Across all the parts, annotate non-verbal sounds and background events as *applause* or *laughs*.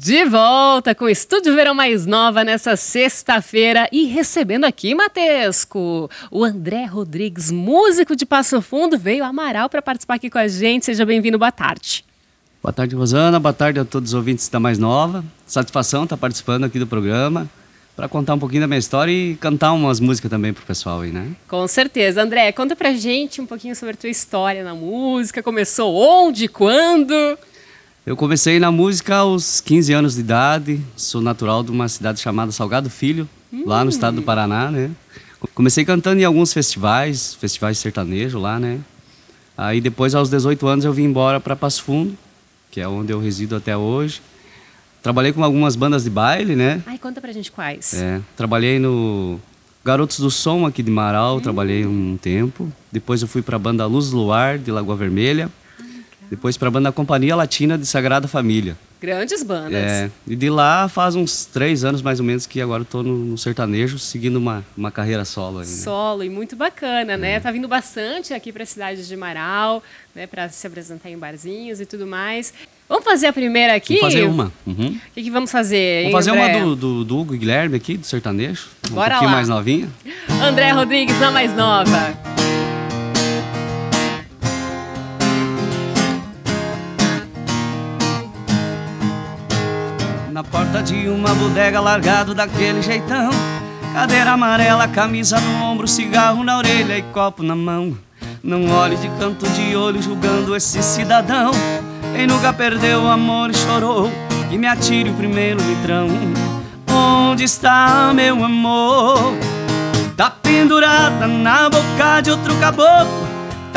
De volta com o Estúdio Verão Mais Nova nessa sexta-feira e recebendo aqui, Matesco, o André Rodrigues, músico de Passo Fundo, veio Amaral para participar aqui com a gente. Seja bem-vindo, boa tarde. Boa tarde, Rosana. Boa tarde a todos os ouvintes da Mais Nova. Satisfação estar participando aqui do programa para contar um pouquinho da minha história e cantar umas músicas também pro pessoal aí, né? Com certeza. André, conta pra gente um pouquinho sobre a tua história na música. Começou onde, quando? Eu comecei na música aos 15 anos de idade, sou natural de uma cidade chamada Salgado Filho, hum. lá no estado do Paraná, né? Comecei cantando em alguns festivais, festivais sertanejo lá, né? Aí depois, aos 18 anos, eu vim embora para Passo Fundo, que é onde eu resido até hoje. Trabalhei com algumas bandas de baile, né? Ai, conta pra gente quais. É, trabalhei no Garotos do Som aqui de Marau, hum. trabalhei um tempo. Depois eu fui para a banda Luz Luar, de Lagoa Vermelha. Depois para a banda Companhia Latina de Sagrada Família. Grandes bandas. É, e de lá faz uns três anos mais ou menos que agora estou no, no, sertanejo, seguindo uma, uma carreira solo. Aí, né? Solo, e muito bacana, né? é. né? Tá vindo bastante aqui para a cidade de Marau, né? Para se apresentar em barzinhos e tudo mais. Vamos fazer a primeira aqui? Vamos fazer uma. Uhum. O que, que, vamos fazer? Vamos fazer André? uma do, do, do, Hugo Guilherme aqui, do sertanejo. Bora um pouquinho lá. mais novinha. André Rodrigues, na mais nova. Na porta de uma bodega largado daquele jeitão. Cadeira amarela, camisa no ombro, cigarro na orelha e copo na mão. Não olhe de canto de olho julgando esse cidadão. Quem nunca perdeu o amor e chorou Que me atire o primeiro litrão. Onde está meu amor? Tá pendurada na boca de outro caboclo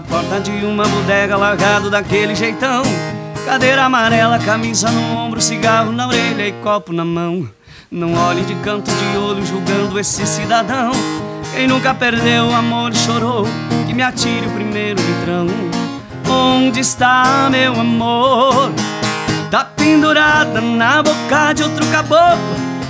Na porta de uma bodega largado daquele jeitão. Cadeira amarela, camisa no ombro, cigarro na orelha e copo na mão. Não olhe de canto de olho julgando esse cidadão. Quem nunca perdeu o amor e chorou Que me atire o primeiro litrão. Onde está meu amor? Tá pendurada na boca de outro caboclo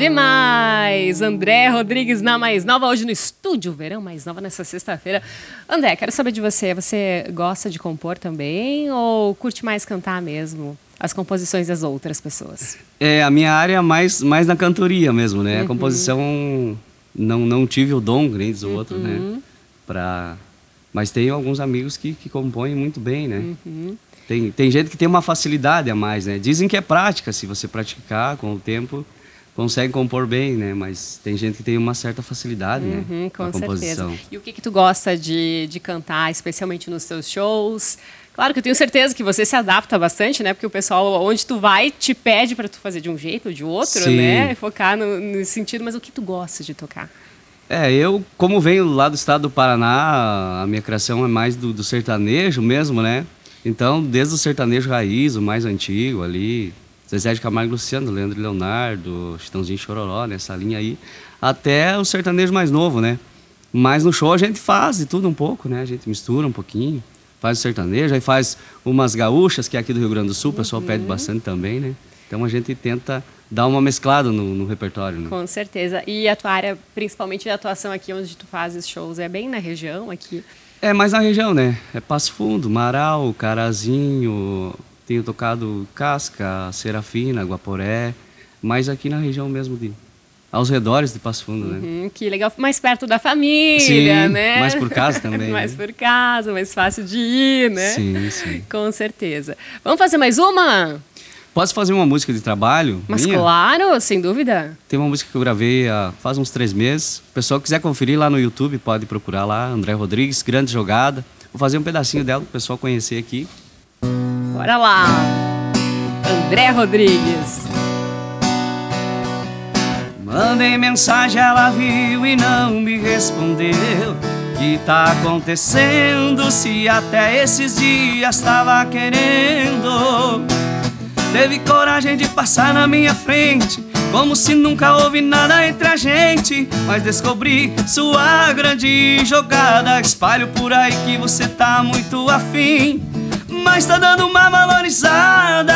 Demais! André Rodrigues na Mais Nova, hoje no Estúdio Verão Mais Nova, nessa sexta-feira. André, quero saber de você. Você gosta de compor também ou curte mais cantar mesmo? As composições das outras pessoas? É, a minha área é mais, mais na cantoria mesmo, né? Uhum. A composição não, não tive o dom, nem diz o outro, né? uhum. né? Pra... Mas tenho alguns amigos que, que compõem muito bem, né? Uhum. Tem, tem gente que tem uma facilidade a mais, né? Dizem que é prática, se você praticar com o tempo consegue compor bem, né? Mas tem gente que tem uma certa facilidade, né, uhum, né? Com composição. certeza. E o que, que tu gosta de, de cantar, especialmente nos teus shows? Claro que eu tenho certeza que você se adapta bastante, né? Porque o pessoal, onde tu vai, te pede para tu fazer de um jeito ou de outro, Sim. né? Focar no, nesse sentido. Mas o que tu gosta de tocar? É, eu, como venho lá do estado do Paraná, a minha criação é mais do, do sertanejo mesmo, né? Então, desde o sertanejo raiz, o mais antigo ali, Zezé de Camargo e Luciano, Leandro Leonardo, Chitãozinho Chororó, nessa linha aí, até o sertanejo mais novo, né? Mas no show a gente faz de tudo um pouco, né? A gente mistura um pouquinho, faz o sertanejo, aí faz umas gaúchas, que é aqui do Rio Grande do Sul, o pessoal uhum. pede bastante também, né? Então a gente tenta dar uma mesclada no, no repertório. Né? Com certeza. E a tua área, principalmente de atuação aqui, onde tu fazes shows, é bem na região aqui? É mais na região, né? É Passo Fundo, Marau, Carazinho, tenho tocado Casca, Serafina, Guaporé, mas aqui na região mesmo de aos redores de Passo Fundo, né? Uhum, que legal, mais perto da família, sim, né? Mais por casa *laughs* também. mais né? por casa, mais fácil de ir, né? Sim, sim. Com certeza. Vamos fazer mais uma? Posso fazer uma música de trabalho? Mas minha? claro, sem dúvida. Tem uma música que eu gravei há faz uns três meses. O pessoal quiser conferir lá no YouTube, pode procurar lá, André Rodrigues, grande jogada. Vou fazer um pedacinho dela para o pessoal conhecer aqui. Bora lá. André Rodrigues. Mandei mensagem, ela viu e não me respondeu. Que tá acontecendo se até esses dias tava querendo? Teve coragem de passar na minha frente, como se nunca houve nada entre a gente. Mas descobri sua grande jogada. Espalho por aí que você tá muito afim, mas tá dando uma valorizada.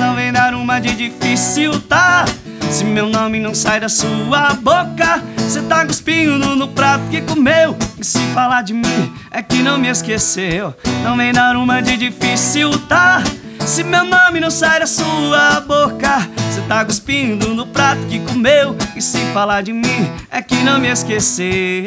Não vem dar uma de difícil, tá? Se meu nome não sai da sua boca, cê tá cuspindo no prato que comeu. E se falar de mim, é que não me esqueceu. Não vem dar uma de difícil, tá? Se meu nome não sai da sua boca, cê tá cuspindo no prato que comeu. E se falar de mim, é que não me esqueceu.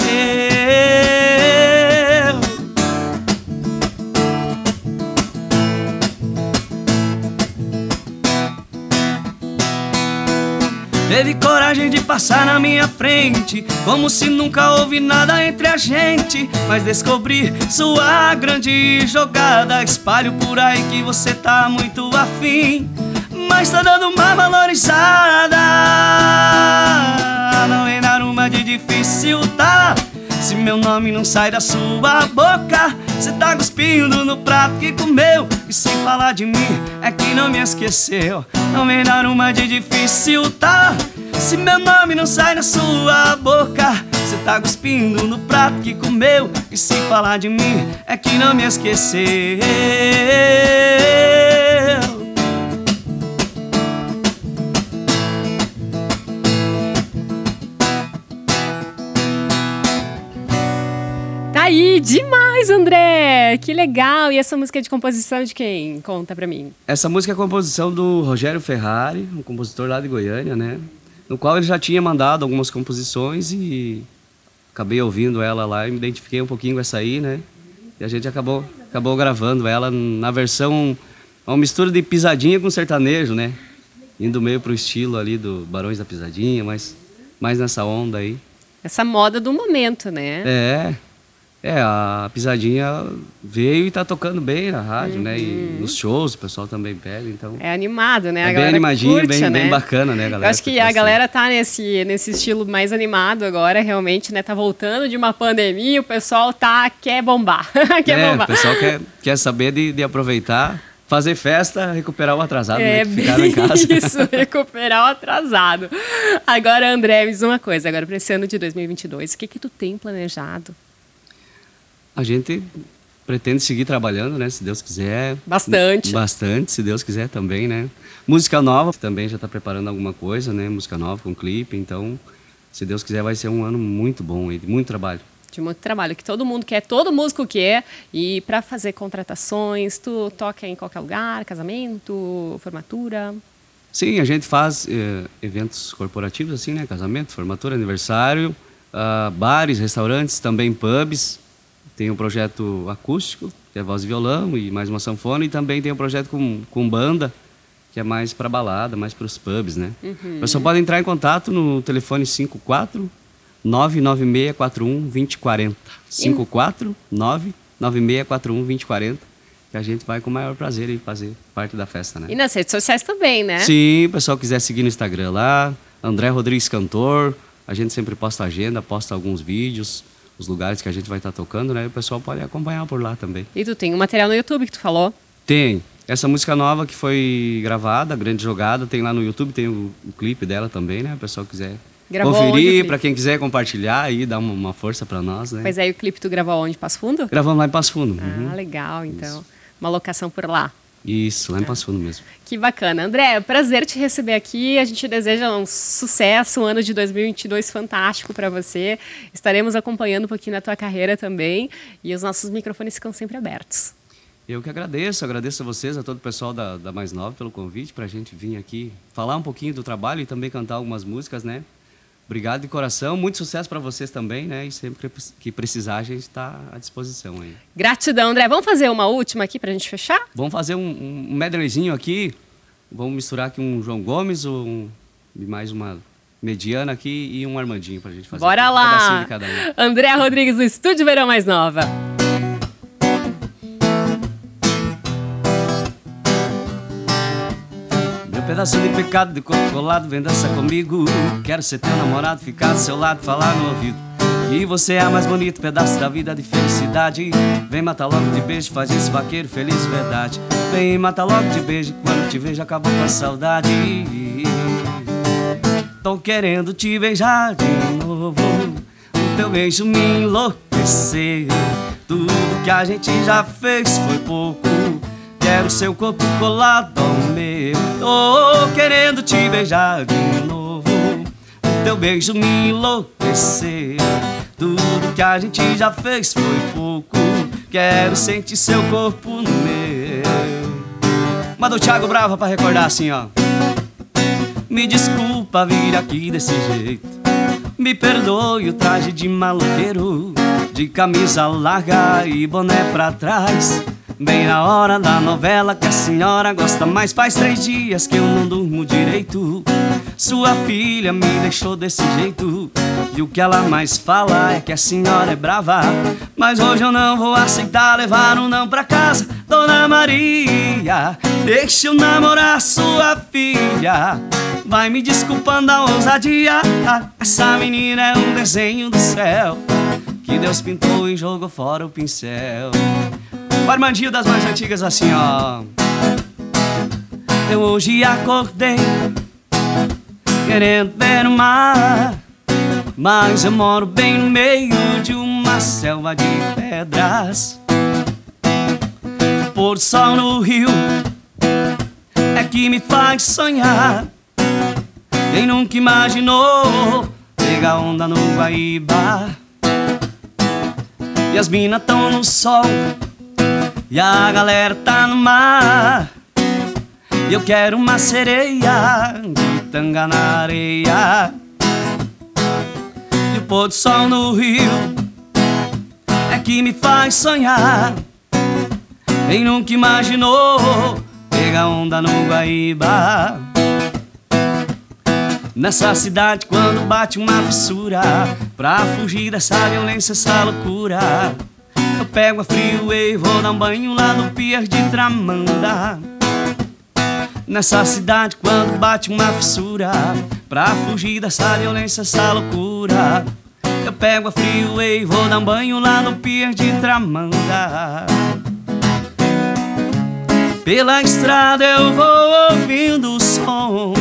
Teve coragem de passar na minha frente, como se nunca houve nada entre a gente. Mas descobri sua grande jogada. Espalho por aí que você tá muito afim, mas tá dando uma valorizada. Não vem dar uma de difícil, tá? Se meu nome não sai da sua boca, cuspindo no prato que comeu. E sem falar de mim, é que não me esqueceu. Não vem dar uma de difícil, tá? Se meu nome não sai da sua boca, cê tá cuspindo no prato que comeu. E sem falar de mim, é que não me esqueceu. Aí, demais, André! Que legal! E essa música é de composição de quem? Conta pra mim. Essa música é composição do Rogério Ferrari, um compositor lá de Goiânia, né? No qual ele já tinha mandado algumas composições e acabei ouvindo ela lá e me identifiquei um pouquinho com essa aí, né? E a gente acabou, acabou gravando ela na versão, uma mistura de pisadinha com sertanejo, né? Indo meio pro estilo ali do Barões da Pisadinha, mas mais nessa onda aí. Essa moda do momento, né? É, é, a pisadinha veio e tá tocando bem na rádio, né? E nos shows o pessoal também pede, então. É animado, né? A É bem animadinho, curte, bem, né? bem bacana, né, galera? Eu acho que a bastante. galera tá nesse, nesse estilo mais animado agora, realmente, né? Tá voltando de uma pandemia, o pessoal tá quer bombar. *laughs* quer é, bombar. o pessoal quer, quer saber de, de aproveitar, fazer festa, recuperar o atrasado, É né? Que ficaram em casa. *laughs* isso, recuperar o atrasado. Agora, André, me diz uma coisa. Agora, para esse ano de 2022, o que que tu tem planejado? A gente pretende seguir trabalhando, né? Se Deus quiser. Bastante. Bastante, se Deus quiser também, né? Música nova, também já está preparando alguma coisa, né? Música nova com clipe, então, se Deus quiser, vai ser um ano muito bom de muito trabalho. De muito trabalho, que todo mundo quer, todo músico quer. E para fazer contratações, tu toca em qualquer lugar, casamento, formatura. Sim, a gente faz eh, eventos corporativos assim, né? Casamento, formatura, aniversário, ah, bares, restaurantes, também pubs. Tem um projeto acústico, que é voz e violão e mais uma sanfona, e também tem um projeto com, com banda, que é mais para balada, mais para os pubs, né? O pessoal pode entrar em contato no telefone 54 99641 2040. 54 99641 2040, que a gente vai com o maior prazer em fazer parte da festa, né? E nas redes sociais também, né? Sim, o pessoal quiser seguir no Instagram lá, André Rodrigues Cantor, a gente sempre posta agenda, posta alguns vídeos, os lugares que a gente vai estar tocando, né? O pessoal pode acompanhar por lá também. E tu tem um material no YouTube que tu falou. Tem. Essa música nova que foi gravada, Grande Jogada, tem lá no YouTube, tem o, o clipe dela também, né? O pessoal quiser Gravou conferir, para quem quiser compartilhar aí, dar uma, uma força para nós, né? Mas aí o clipe tu gravou onde? Passo Fundo? Gravamos lá em Passo Fundo. uhum. Ah, legal, então. Uma locação por lá. Isso, lá em Passo Fundo mesmo. Que bacana. André, é um prazer te receber aqui. A gente deseja um sucesso, um ano de 2022 fantástico para você. Estaremos acompanhando um pouquinho na tua carreira também. E os nossos microfones ficam sempre abertos. Eu que agradeço, agradeço a vocês, a todo o pessoal da, da Mais Nova pelo convite para a gente vir aqui falar um pouquinho do trabalho e também cantar algumas músicas, né? Obrigado de coração, muito sucesso para vocês também, né? E sempre que precisar a gente está à disposição aí. Gratidão, André. Vamos fazer uma última aqui para a gente fechar? Vamos fazer um, um medleyzinho aqui. Vamos misturar aqui um João Gomes um, e mais uma mediana aqui e um Armandinho para a gente fazer. Bora aqui, lá! Um André Rodrigues do Estúdio Verão Mais Nova. Pedaço de pecado de corpo colado, vem dançar comigo. Quero ser teu namorado, ficar do seu lado, falar no ouvido. E você é a mais bonito pedaço da vida de felicidade. Vem matar logo de beijo, faz esse vaqueiro feliz verdade. Vem matar logo de beijo, quando te vejo acabou com a saudade. Tô querendo te beijar de novo. O teu beijo me enlouqueceu. Tudo que a gente já fez foi pouco. Quero seu corpo colado ao meu. Tô querendo te beijar de novo. Teu beijo me enlouqueceu. Tudo que a gente já fez foi pouco. Quero sentir seu corpo no meu. Manda o Thiago Brava pra recordar assim, ó. Me desculpa vir aqui desse jeito. Me perdoe o traje de maloqueiro, de camisa larga e boné pra trás. Bem na hora da novela que a senhora gosta mais Faz três dias que eu não durmo direito. Sua filha me deixou desse jeito E o que ela mais fala é que a senhora é brava. Mas hoje eu não vou aceitar levar um não pra casa Dona Maria, deixa eu namorar sua filha Vai me desculpando a ousadia. Essa menina é um desenho do céu Que Deus pintou e jogou fora o pincel o Armandinho das mais antigas assim, ó. Eu hoje acordei querendo ver o mar, mas eu moro bem no meio de uma selva de pedras. Por sol no rio é que me faz sonhar. Quem nunca imaginou pegar onda no Guaíba? E as minas tão no sol e a galera tá no mar. E eu quero uma sereia De tanga na areia. E o pôr do sol no rio É que me faz sonhar. Quem nunca imaginou Pegar onda no Guaíba? Nessa cidade quando bate uma fissura Pra fugir dessa violência, essa loucura eu pego a freeway, vou dar um banho lá no pier de Tramanda. Nessa cidade quando bate uma fissura Pra fugir dessa violência, essa loucura Eu pego a freeway, vou dar um banho lá no pier de Tramanda. Pela estrada eu vou ouvindo o som.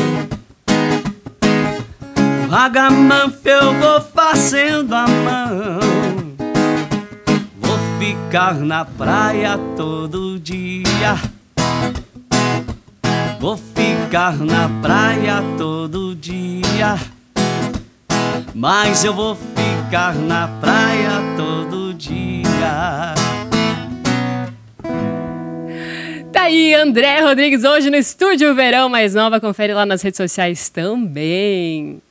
Ragamuffin eu vou fazendo a mão ficar na praia todo dia. Vou ficar na praia todo dia. Mas eu vou ficar na praia todo dia. Tá aí, André Rodrigues, hoje no Estúdio Verão Mais Nova. Confere lá nas redes sociais também.